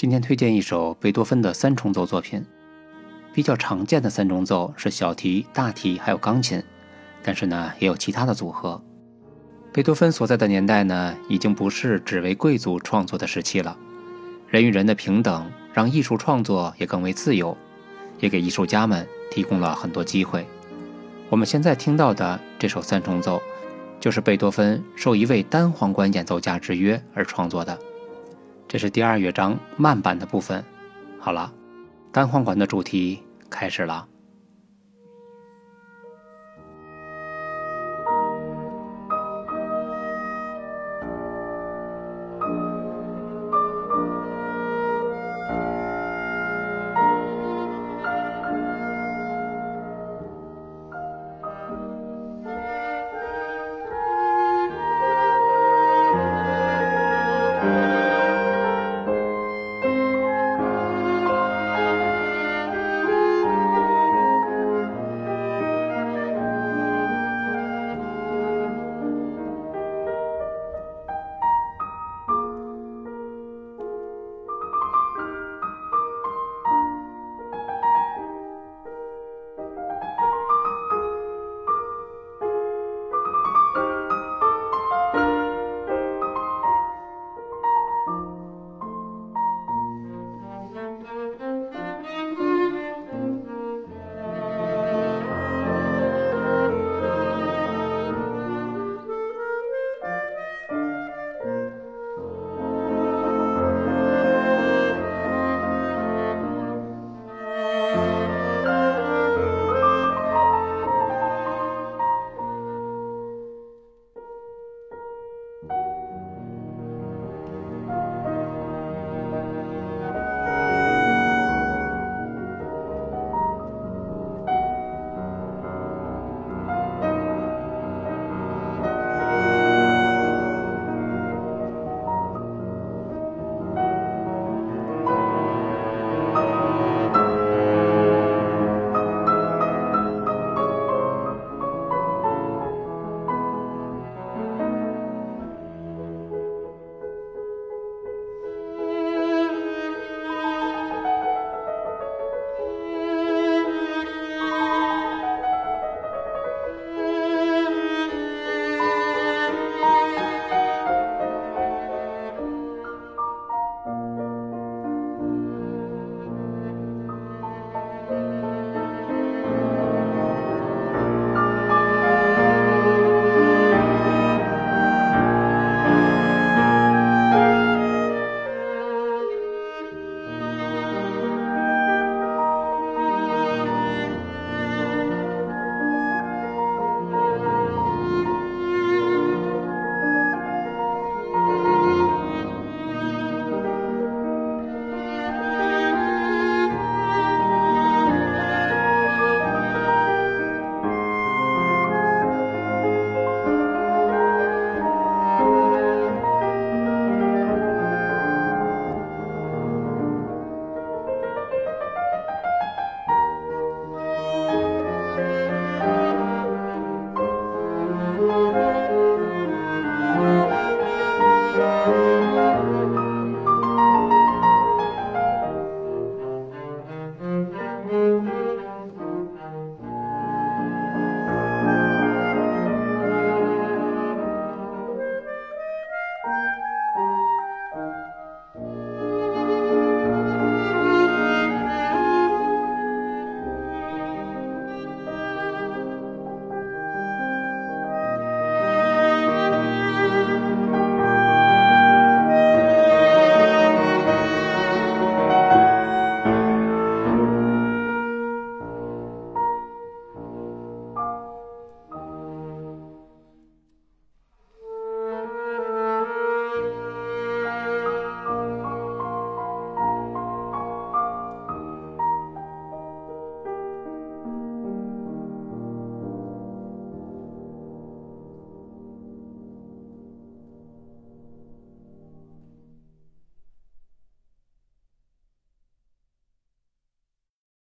今天推荐一首贝多芬的三重奏作品。比较常见的三重奏是小提、大提还有钢琴，但是呢也有其他的组合。贝多芬所在的年代呢，已经不是只为贵族创作的时期了。人与人的平等，让艺术创作也更为自由，也给艺术家们提供了很多机会。我们现在听到的这首三重奏，就是贝多芬受一位单簧管演奏家之约而创作的。这是第二乐章慢板的部分。好了，单簧管的主题开始了。